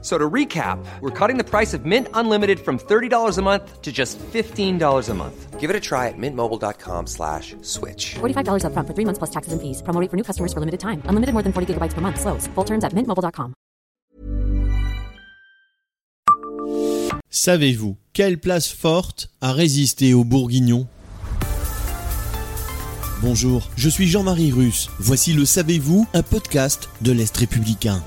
So to recap, we're cutting the price of Mint Unlimited from $30 a month to just $15 a month. Give it a try at mintmobile.com slash switch. $45 upfront for three months plus taxes and fees. Promo rate for new customers for limited time. Unlimited more than 40 gigabytes per month. Slows. Full terms at mintmobile.com. Savez-vous quelle place forte a résisté aux Bourguignons Bonjour, je suis Jean-Marie Russe. Voici le Savez-vous, un podcast de l'Est républicain.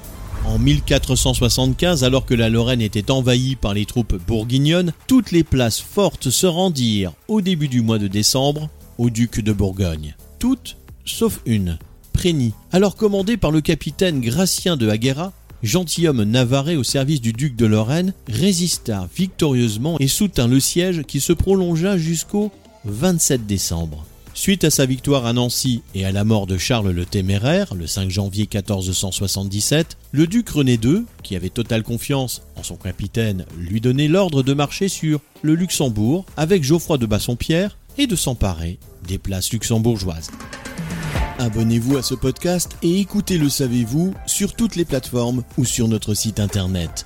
En 1475, alors que la Lorraine était envahie par les troupes bourguignonnes, toutes les places fortes se rendirent au début du mois de décembre au duc de Bourgogne. Toutes, sauf une, Prégny. Alors commandé par le capitaine Gratien de Aguera, gentilhomme navarrais au service du duc de Lorraine, résista victorieusement et soutint le siège qui se prolongea jusqu'au 27 décembre. Suite à sa victoire à Nancy et à la mort de Charles le Téméraire, le 5 janvier 1477, le duc René II, qui avait totale confiance en son capitaine, lui donnait l'ordre de marcher sur le Luxembourg avec Geoffroy de Bassompierre et de s'emparer des places luxembourgeoises. Abonnez-vous à ce podcast et écoutez Le Savez-vous sur toutes les plateformes ou sur notre site internet.